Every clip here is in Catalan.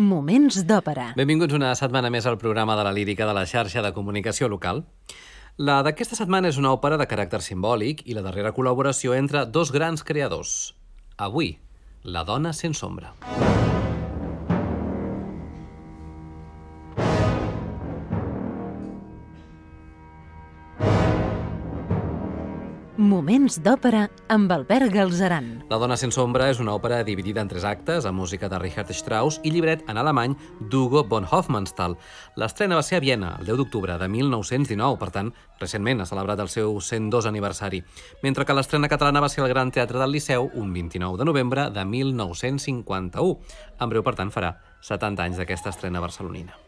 Moments d'òpera. Benvinguts una setmana més al programa de la lírica de la xarxa de comunicació local. La d'aquesta setmana és una òpera de caràcter simbòlic i la darrera col·laboració entre dos grans creadors. Avui, La dona sense ombra. Moments d'òpera amb Albert Galzeran. La dona sense ombra és una òpera dividida en tres actes, amb música de Richard Strauss i llibret en alemany d'Hugo von Hofmannsthal. L'estrena va ser a Viena, el 10 d'octubre de 1919, per tant, recentment ha celebrat el seu 102 aniversari, mentre que l'estrena catalana va ser al Gran Teatre del Liceu un 29 de novembre de 1951. En breu, per tant, farà 70 anys d'aquesta estrena barcelonina.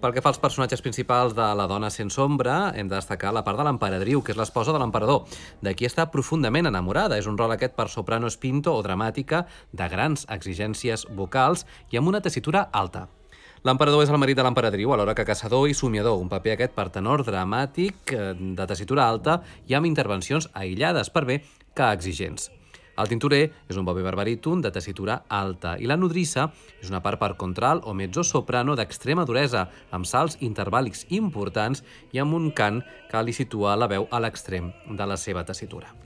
Pel que fa als personatges principals de La dona sense ombra, hem de destacar la part de l'emperadriu, que és l'esposa de l'emperador. De qui està profundament enamorada. És un rol aquest per soprano espinto o dramàtica de grans exigències vocals i amb una tessitura alta. L'emperador és el marit de l'emperadriu, alhora que caçador i somiador, un paper aquest per tenor dramàtic eh, de tessitura alta i amb intervencions aïllades per bé que exigents. El tintorer és un paper barbaríton de tessitura alta i la nodrissa és una part per contralt o mezzo-soprano d'extrema duresa, amb salts intervàlics importants i amb un cant que li situa la veu a l'extrem de la seva tessitura.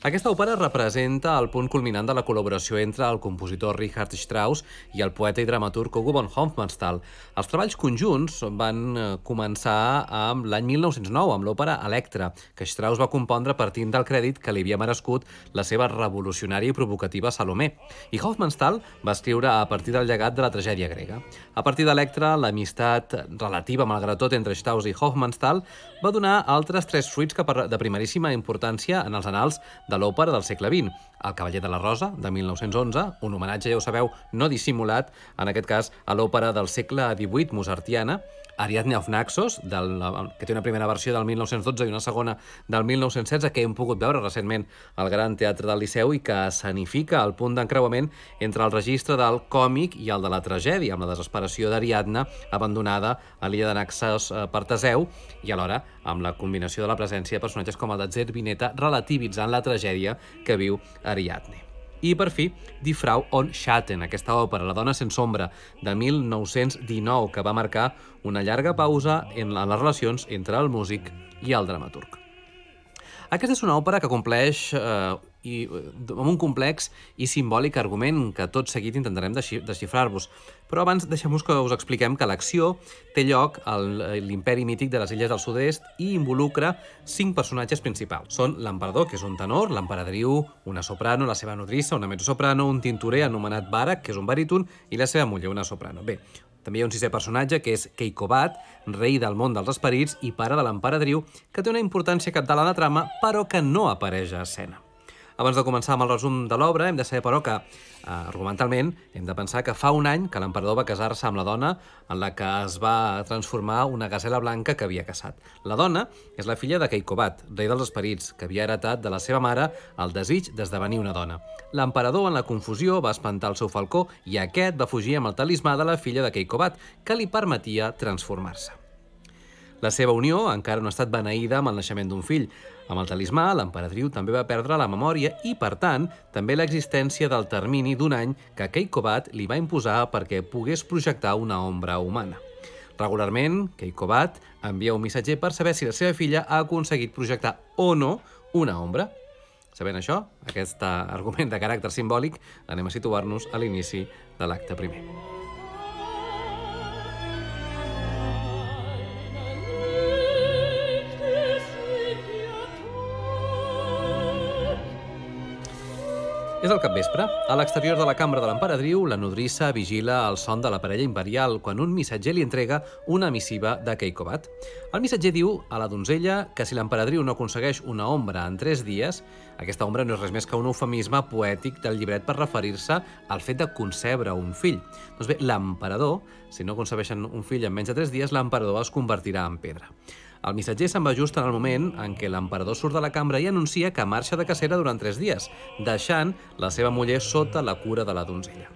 Aquesta òpera representa el punt culminant de la col·laboració entre el compositor Richard Strauss i el poeta i dramaturg Hugo von Hofmannsthal. Els treballs conjunts van eh, començar amb l'any 1909 amb l'òpera Electra, que Strauss va compondre partint del crèdit que li havia merescut la seva revolucionària i provocativa Salomé. I Hofmannsthal va escriure a partir del llegat de la tragèdia grega. A partir d'Electra, l'amistat relativa, malgrat tot, entre Strauss i Hofmannsthal va donar altres tres fruits que de primeríssima importància en els anals de l'òpera del segle XX, El cavaller de la Rosa, de 1911, un homenatge, ja ho sabeu, no dissimulat, en aquest cas, a l'òpera del segle XVIII mozartiana, Ariadne of Naxos, del, que té una primera versió del 1912 i una segona del 1916, que hem pogut veure recentment al Gran Teatre del Liceu i que sanifica el punt d'encreuament entre el registre del còmic i el de la tragèdia, amb la desesperació d'Ariadna abandonada a l'illa de Naxos eh, per Teseu i alhora amb la combinació de la presència de personatges com el de Zerbineta relativitzant la tragèdia que viu Ariadne. I, per fi, Die Frau on Schatten, aquesta òpera, La dona sense ombra, de 1919, que va marcar una llarga pausa en les relacions entre el músic i el dramaturg. Aquesta és una òpera que compleix eh, i amb un complex i simbòlic argument que tot seguit intentarem desxifrar-vos. Però abans deixem-vos que us expliquem que l'acció té lloc a l'imperi mític de les illes del sud-est i involucra cinc personatges principals. Són l'emperador, que és un tenor, l'emperadriu, una soprano, la seva nodrissa, una mezzosoprano, un tintorer anomenat Barak, que és un baríton, i la seva muller, una soprano. Bé, també hi ha un sisè personatge, que és Keikobat, rei del món dels esperits i pare de l'emperadriu, que té una importància capdalt a la trama, però que no apareix a escena. Abans de començar amb el resum de l'obra, hem de saber, però, que eh, argumentalment hem de pensar que fa un any que l'emperador va casar-se amb la dona en la que es va transformar una gazela blanca que havia caçat. La dona és la filla de Keikobat, rei dels esperits, que havia heretat de la seva mare el desig d'esdevenir una dona. L'emperador, en la confusió, va espantar el seu falcó i aquest va fugir amb el talismà de la filla de Keikobat, que li permetia transformar-se. La seva unió encara no ha estat beneïda amb el naixement d'un fill. Amb el talismà, l'emperadriu també va perdre la memòria i, per tant, també l'existència del termini d'un any que Keikobat li va imposar perquè pogués projectar una ombra humana. Regularment, Keikobat envia un missatger per saber si la seva filla ha aconseguit projectar o no una ombra. Sabent això, aquest argument de caràcter simbòlic, anem a situar-nos a l'inici de l'acte primer. És el capvespre. A l'exterior de la cambra de l'emperadriu, la nodrissa vigila el son de la parella imperial quan un missatger li entrega una missiva de Keikobat. El missatger diu a la donzella que si l'emperadriu no aconsegueix una ombra en tres dies, aquesta ombra no és res més que un eufemisme poètic del llibret per referir-se al fet de concebre un fill. Doncs bé, l'emperador, si no concebeixen un fill en menys de tres dies, l'emperador es convertirà en pedra. El missatger se'n va just en el moment en què l'emperador surt de la cambra i anuncia que marxa de cacera durant tres dies, deixant la seva muller sota la cura de la donzella.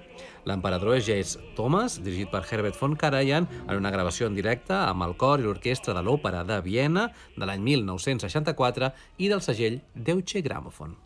L'emperador és James Thomas, dirigit per Herbert von Karajan, en una gravació en directe amb el cor i l'orquestra de l'Òpera de Viena de l'any 1964 i del segell Deutsche Grammophon.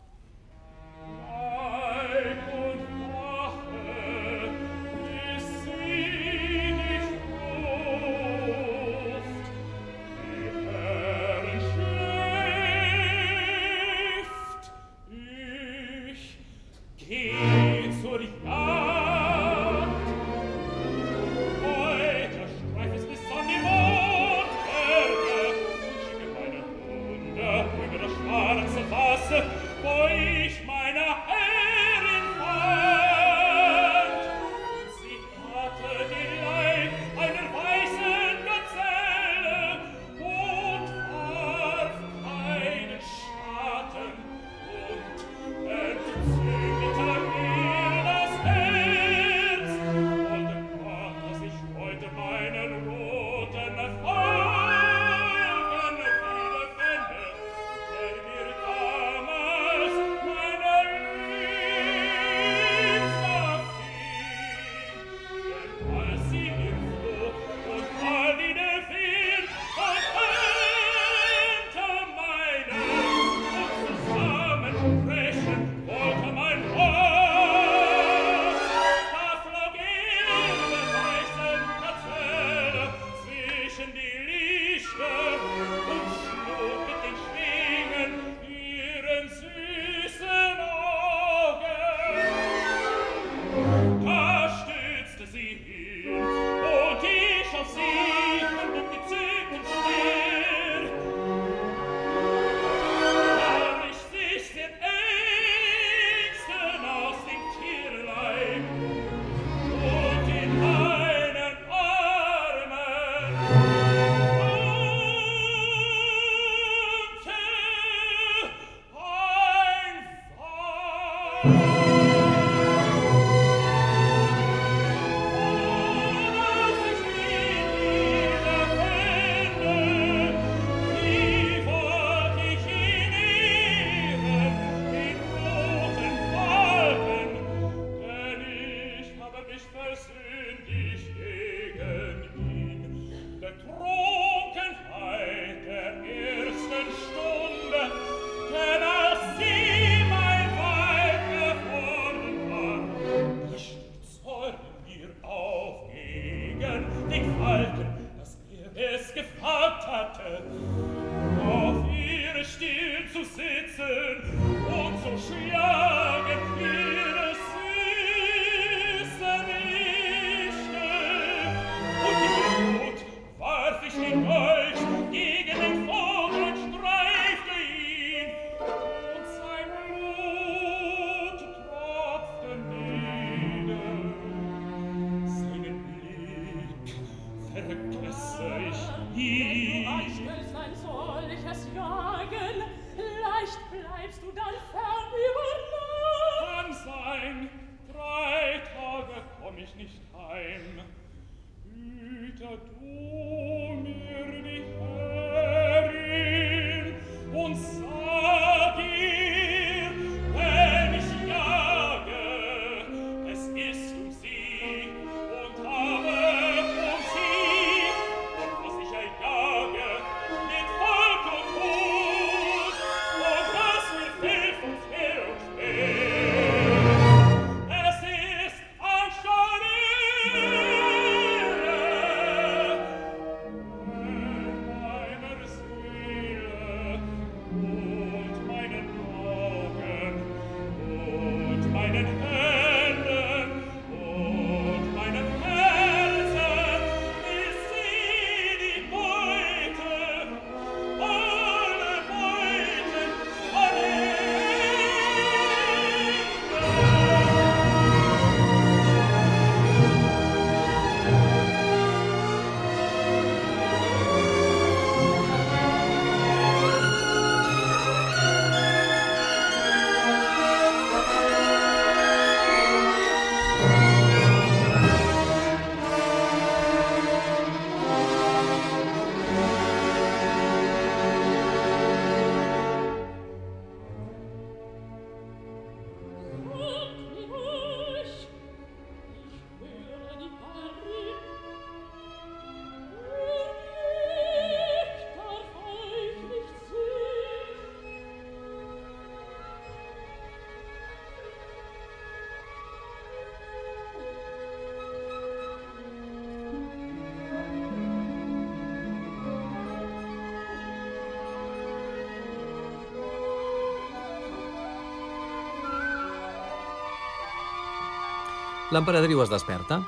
L'emperadriu es desperta.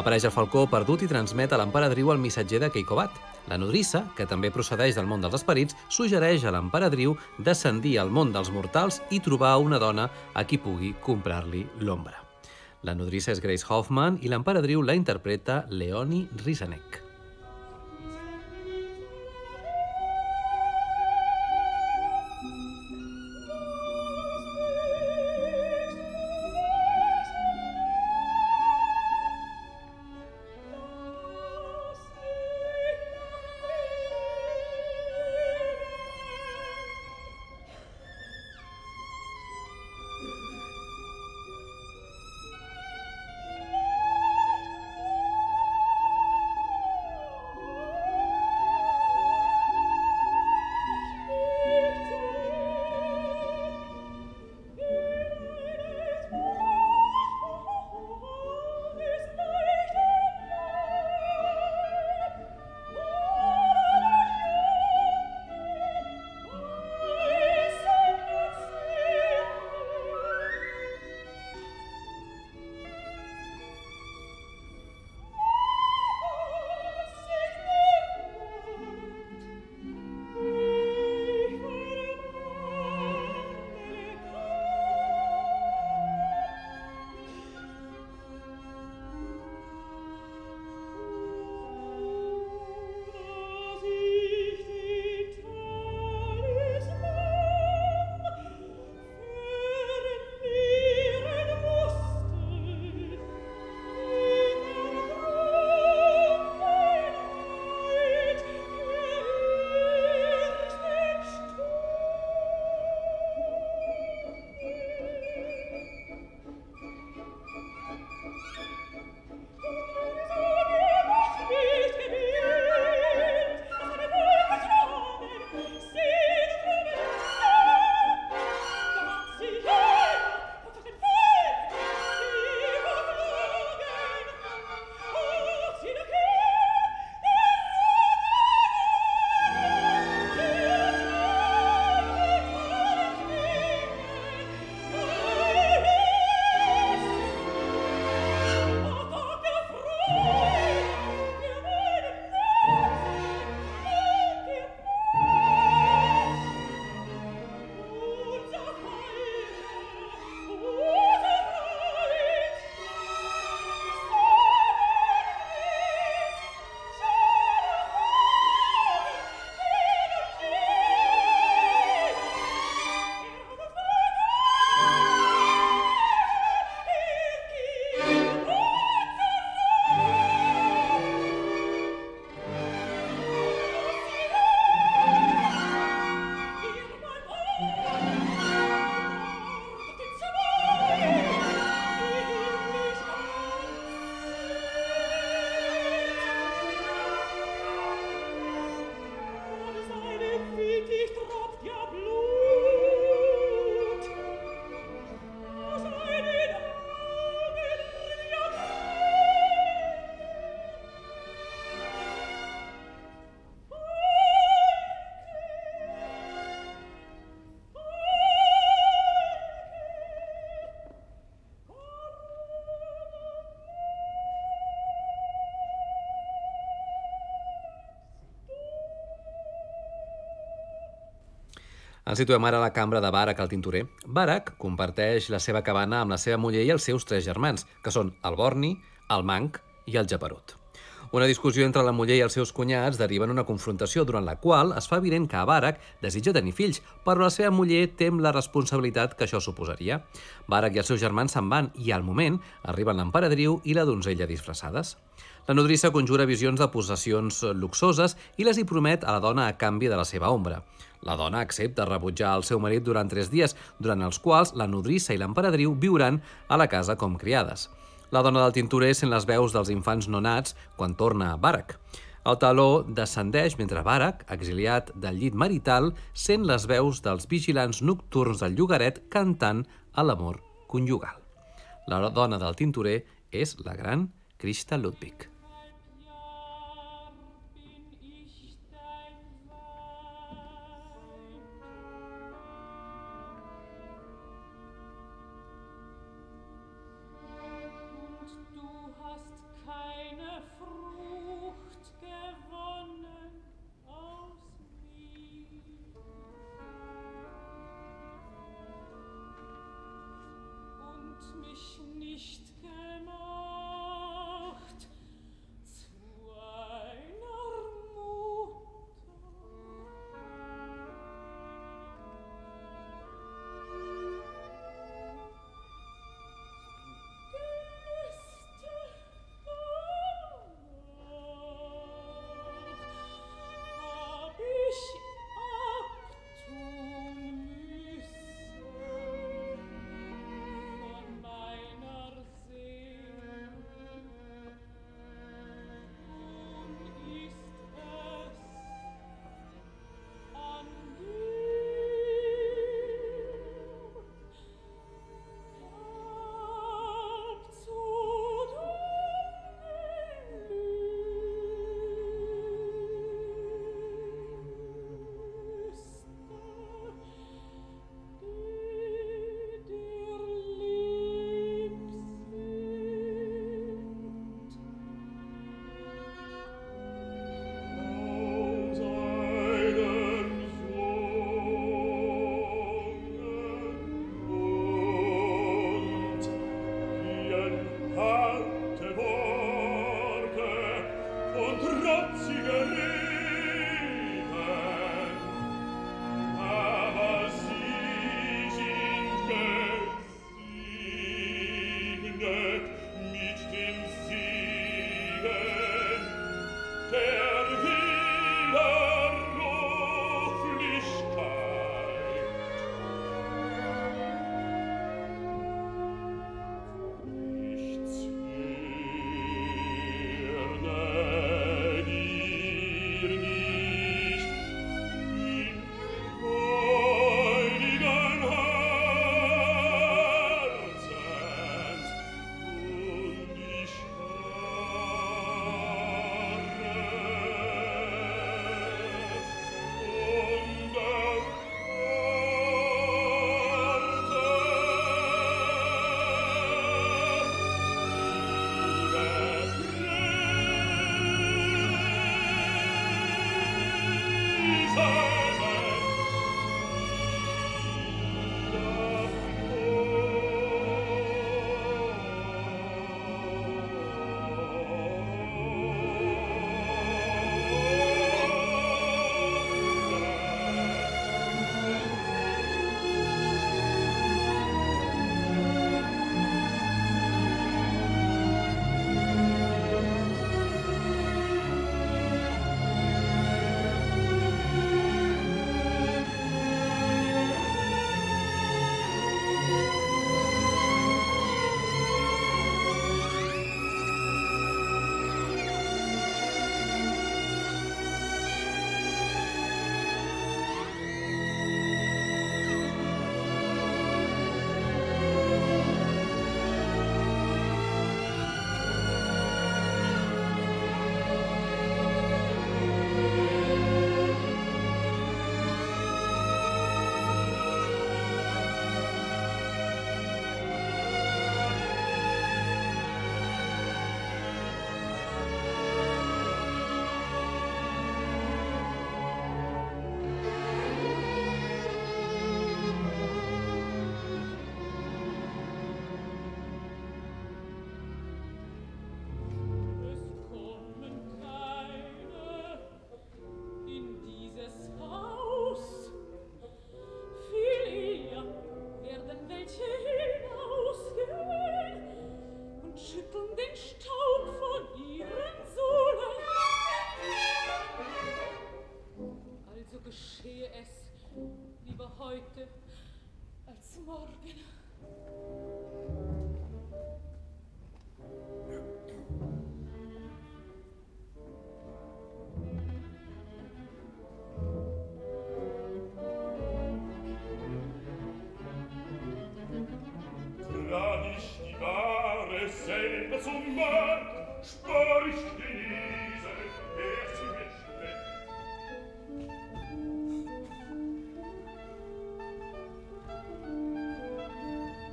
Apareix el falcó perdut i transmet a l'emperadriu el missatger de Keikobat. La nodrissa, que també procedeix del món dels esperits, suggereix a l'emperadriu descendir al món dels mortals i trobar una dona a qui pugui comprar-li l'ombra. La nodrissa és Grace Hoffman i l'emperadriu la interpreta Leonie Rizanek. Ens situem ara a la cambra de Barak, el tintorer. Barak comparteix la seva cabana amb la seva muller i els seus tres germans, que són el Borni, el Manc i el Japerut. Una discussió entre la muller i els seus cunyats deriva en una confrontació durant la qual es fa evident que Barak desitja tenir fills, però la seva muller tem la responsabilitat que això suposaria. Barak i els seus germans se'n van i, al moment, arriben l'emperadriu i la donzella disfressades. La nodrissa conjura visions de possessions luxoses i les hi promet a la dona a canvi de la seva ombra. La dona accepta rebutjar el seu marit durant tres dies, durant els quals la nodrissa i l'emperadriu viuran a la casa com criades. La dona del tintorer sent les veus dels infants nonats quan torna a Barak. El taló descendeix mentre Barak, exiliat del llit marital, sent les veus dels vigilants nocturns del llogaret cantant a l'amor conjugal. La dona del tintorer és la gran Krista Ludwig.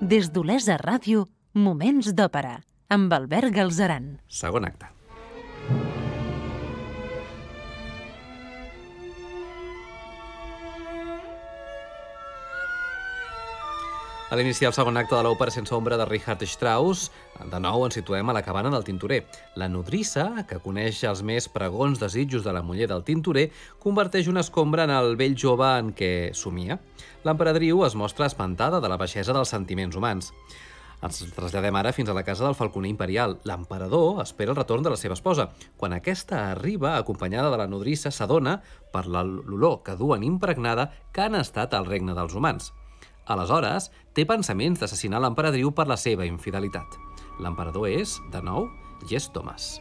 Des d'Olesa Ràdio, Moments d'Òpera, amb Albert Galzeran. Segon acte. A l'inici del segon acte de l'òpera sense ombra de Richard Strauss, de nou ens situem a la cabana del tintorer. La nodrissa, que coneix els més pregons desitjos de la muller del tintorer, converteix una escombra en el vell jove en què somia. L'emperadriu es mostra espantada de la baixesa dels sentiments humans. Ens traslladem ara fins a la casa del falconer imperial. L'emperador espera el retorn de la seva esposa. Quan aquesta arriba, acompanyada de la nodrissa, s'adona, per l'olor que duen impregnada, que han estat al regne dels humans. Aleshores, té pensaments d'assassinar l'emperadriu per la seva infidelitat. L'emperador és, de nou, Gest Thomas.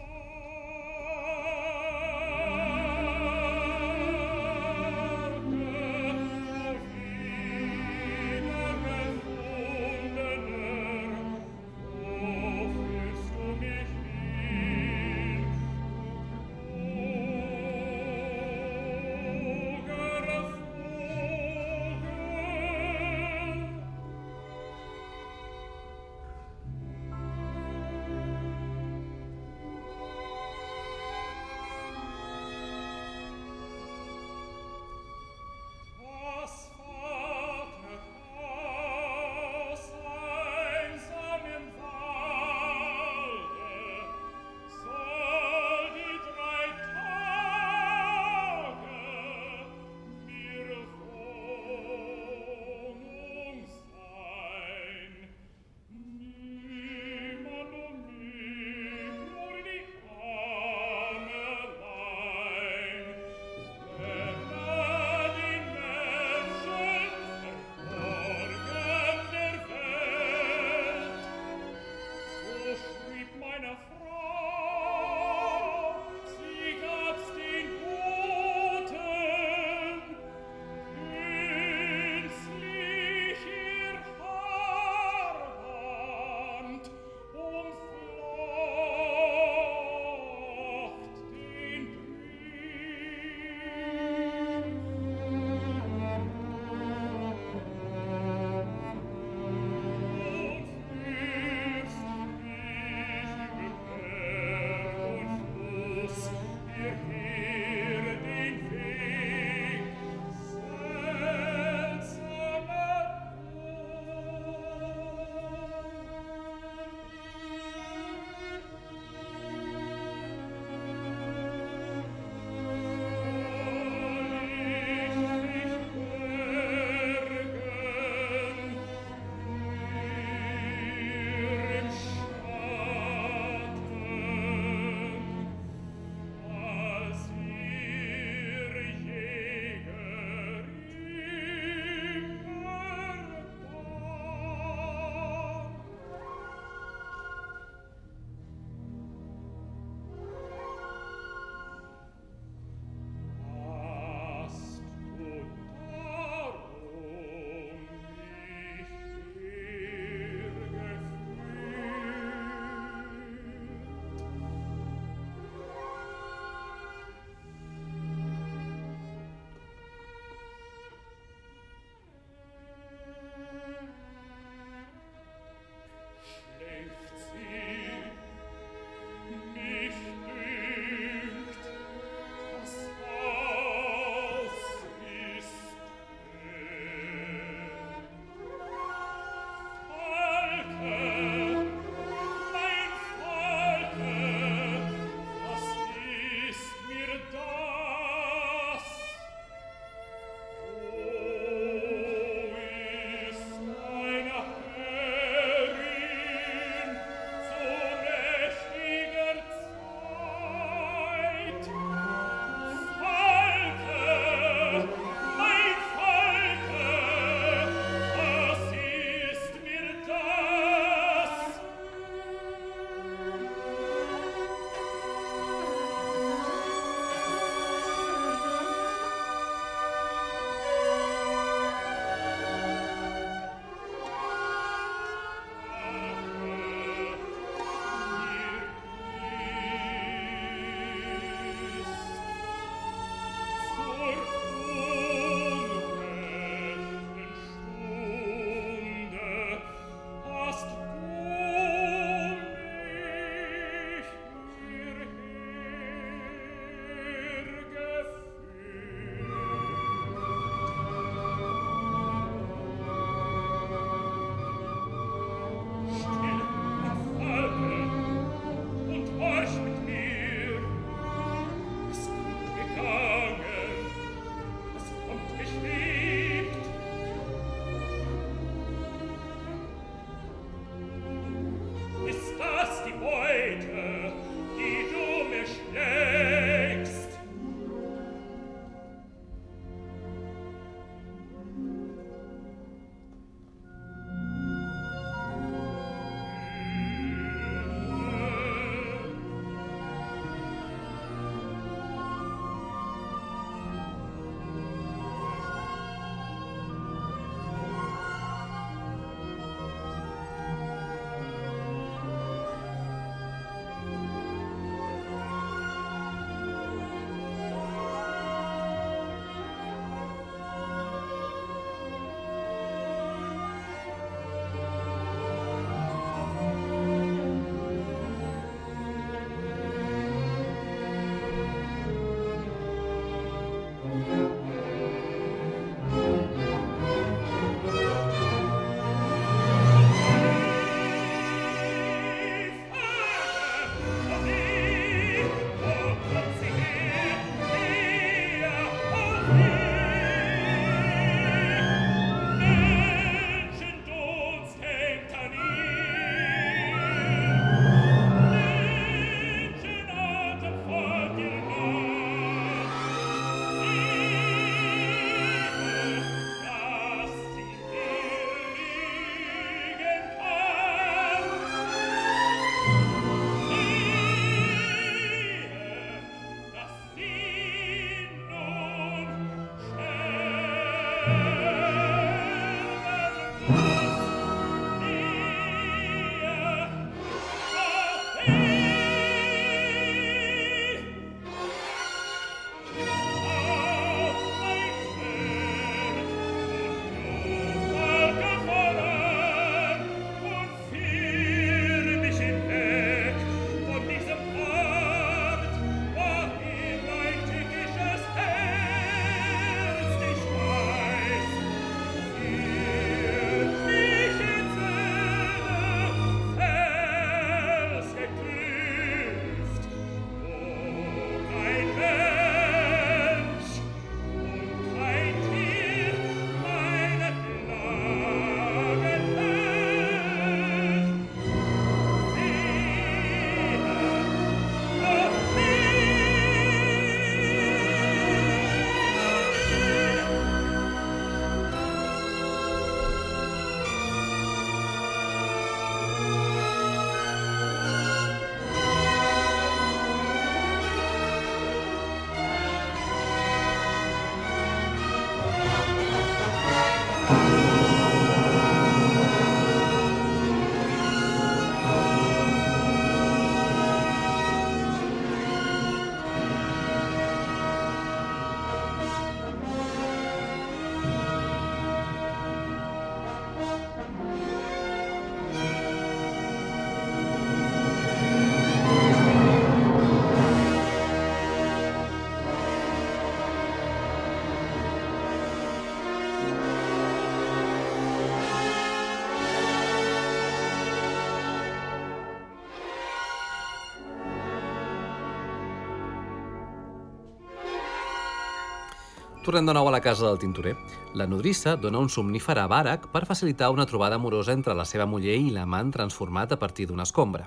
Tornem de nou a la casa del tintorer. La nodrissa dona un somnífer a Barak per facilitar una trobada amorosa entre la seva muller i l'amant transformat a partir d'una escombra.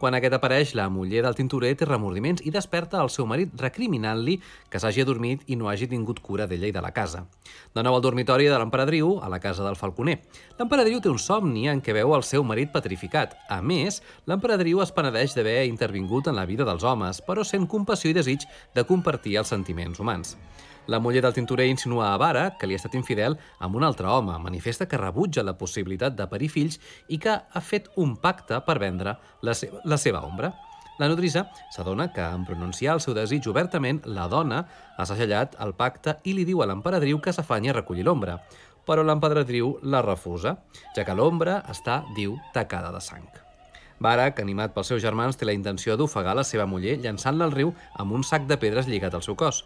Quan aquest apareix, la muller del tintorer té remordiments i desperta el seu marit recriminant-li que s'hagi adormit i no hagi tingut cura d'ella i de la casa. De nou al dormitori de l'emperadriu, a la casa del falconer. L'emperadriu té un somni en què veu el seu marit petrificat. A més, l'emperadriu es penedeix d'haver intervingut en la vida dels homes, però sent compassió i desig de compartir els sentiments humans. La muller del tintorer insinua a Vara que li ha estat infidel amb un altre home, manifesta que rebutja la possibilitat de parir fills i que ha fet un pacte per vendre la seva, la seva ombra. La nodrissa s'adona que, en pronunciar el seu desig obertament, la dona ha segellat el pacte i li diu a l'emperadriu que s'afanya a recollir l'ombra. Però l'emperadriu la refusa, ja que l'ombra està, diu, tacada de sang. Barak, animat pels seus germans, té la intenció d'ofegar la seva muller llançant-la al riu amb un sac de pedres lligat al seu cos.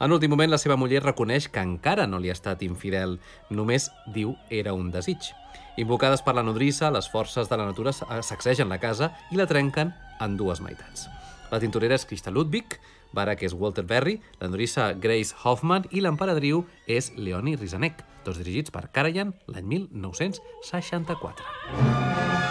En últim moment, la seva muller reconeix que encara no li ha estat infidel, només diu era un desig. Invocades per la nodrissa, les forces de la natura sacsegen la casa i la trenquen en dues meitats. La tintorera és Krista Ludwig, que és Walter Berry, la nodrissa Grace Hoffman i l'emperadriu és Leonie Rizanek, tots dirigits per Karajan l'any 1964.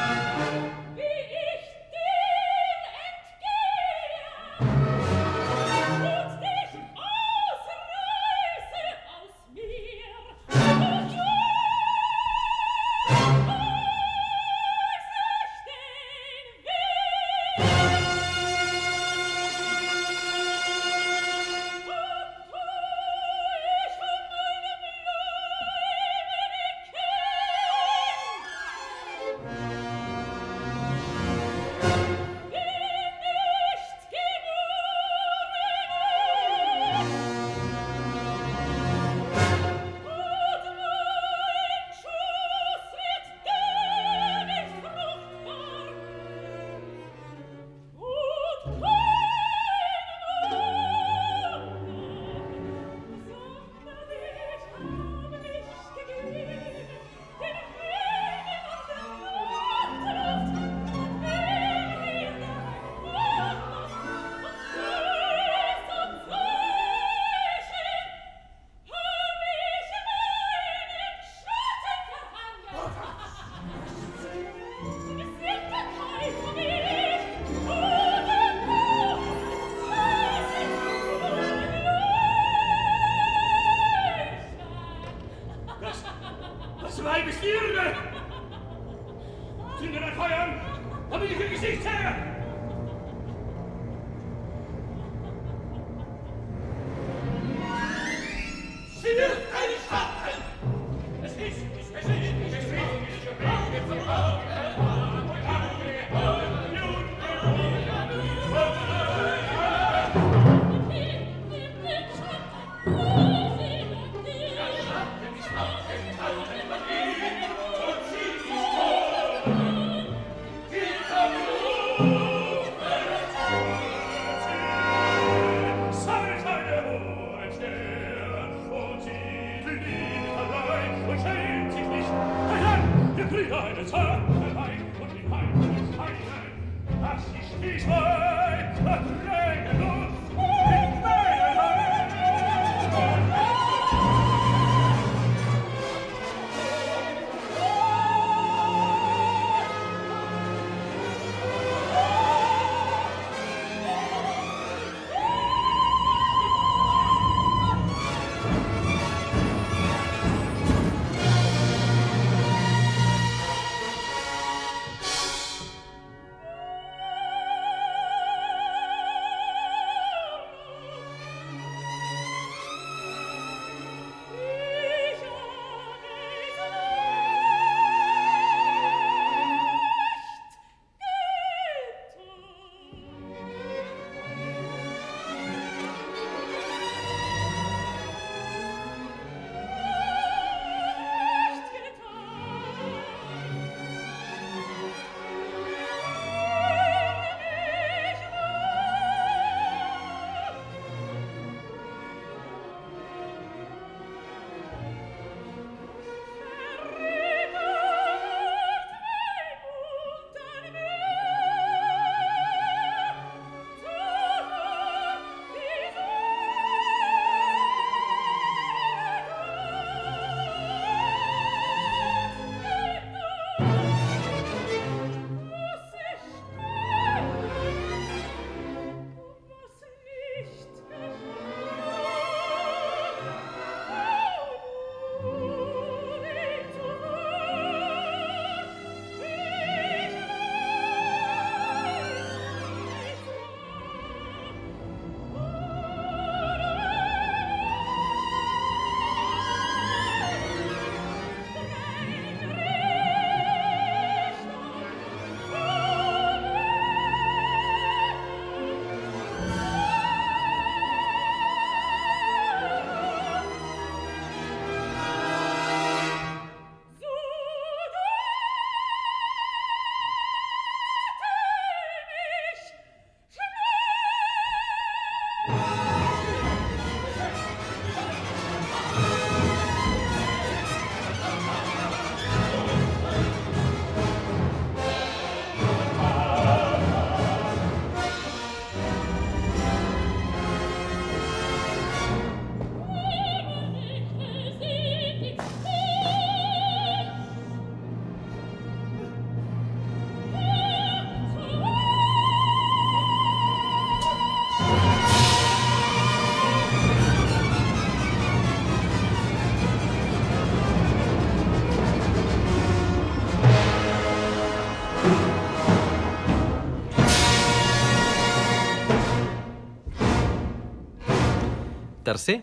Tercer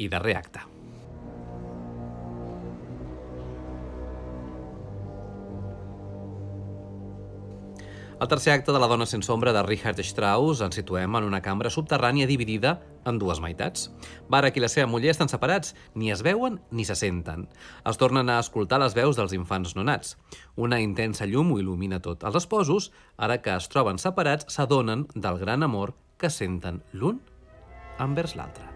i darrer acte. Al tercer acte de La dona sense ombra de Richard Strauss ens situem en una cambra subterrània dividida en dues meitats. Barak i la seva muller estan separats, ni es veuen ni se senten. Es tornen a escoltar les veus dels infants nonats. Una intensa llum ho il·lumina tot. Els esposos, ara que es troben separats, s'adonen del gran amor que senten l'un envers l'altre.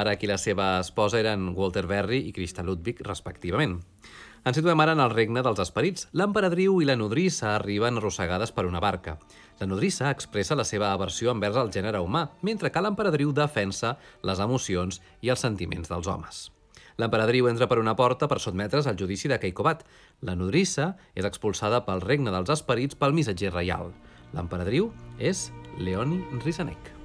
Barak i la seva esposa eren Walter Berry i Christa Ludwig, respectivament. Ens situem ara en el regne dels esperits. L'emperadriu i la nodrissa arriben arrossegades per una barca. La nodrissa expressa la seva aversió envers el gènere humà, mentre que l'emperadriu defensa les emocions i els sentiments dels homes. L'emperadriu entra per una porta per sotmetre's al judici de Keikobat. La nodrissa és expulsada pel regne dels esperits pel missatger reial. L'emperadriu és Leoni Risanek.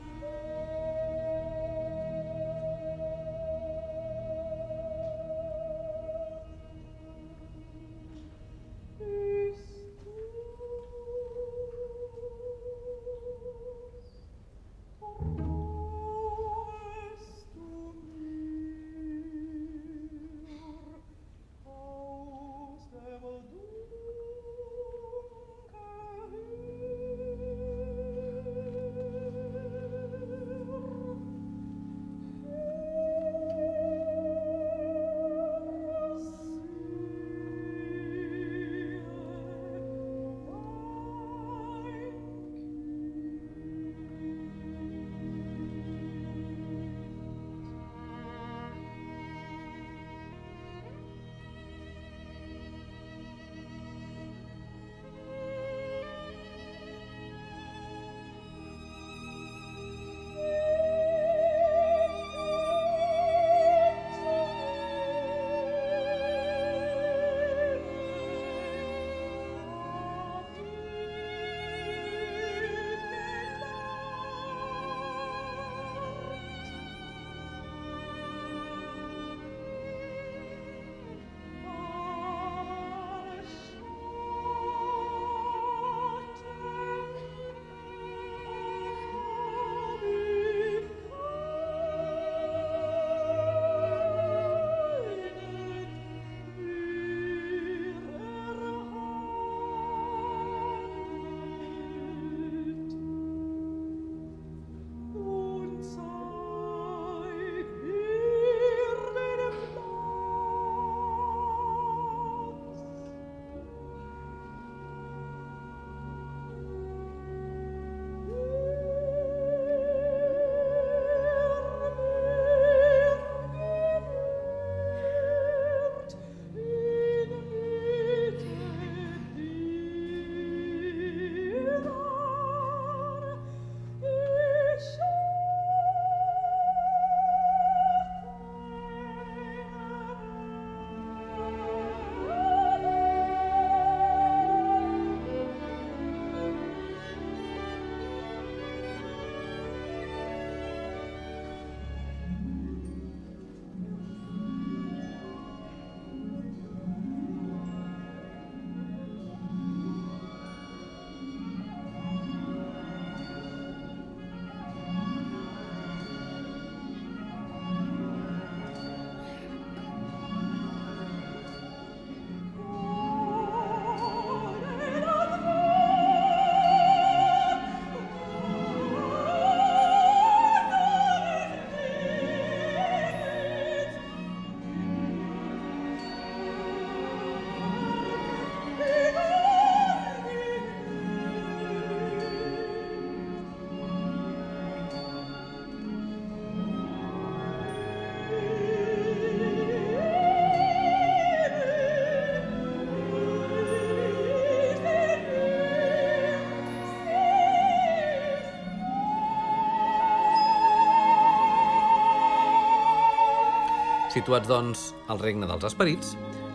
Situats, doncs, al regne dels esperits,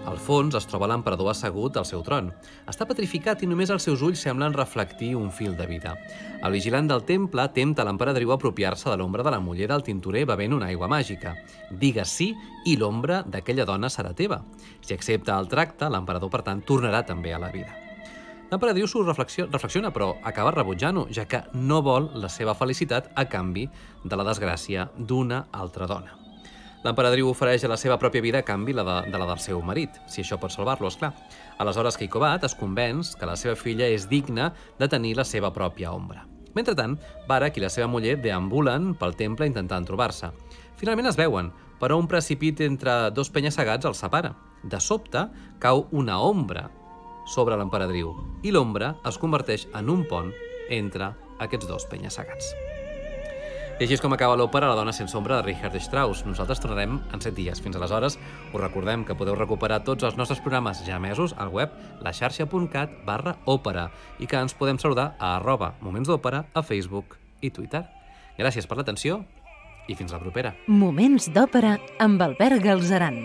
al fons es troba l'emperador assegut al seu tron. Està petrificat i només els seus ulls semblen reflectir un fil de vida. El vigilant del temple tempta l'emperadriu a apropiar-se de l'ombra de la muller del tintorer bevent una aigua màgica. Digues sí i l'ombra d'aquella dona serà teva. Si accepta el tracte, l'emperador, per tant, tornarà també a la vida. L'emperadriu s'ho reflexiona, però acaba rebutjant-ho, ja que no vol la seva felicitat a canvi de la desgràcia d'una altra dona. L'emperadriu ofereix la seva pròpia vida a canvi la de, de la del seu marit, si això pot salvar-lo, és clar. Aleshores, Keikobat es convenç que la seva filla és digna de tenir la seva pròpia ombra. Mentrestant, Barak i la seva muller deambulen pel temple intentant trobar-se. Finalment es veuen, però un precipit entre dos penya-segats els separa. De sobte, cau una ombra sobre l'emperadriu i l'ombra es converteix en un pont entre aquests dos penya-segats. I així és com acaba l'òpera La dona sense ombra de Richard Strauss. Nosaltres tornarem en 7 dies. Fins aleshores, us recordem que podeu recuperar tots els nostres programes ja emesos al web laxarxa.cat barra òpera i que ens podem saludar a arroba moments d'òpera a Facebook i Twitter. Gràcies per l'atenció i fins la propera. Moments d'òpera amb Albert Galzeran.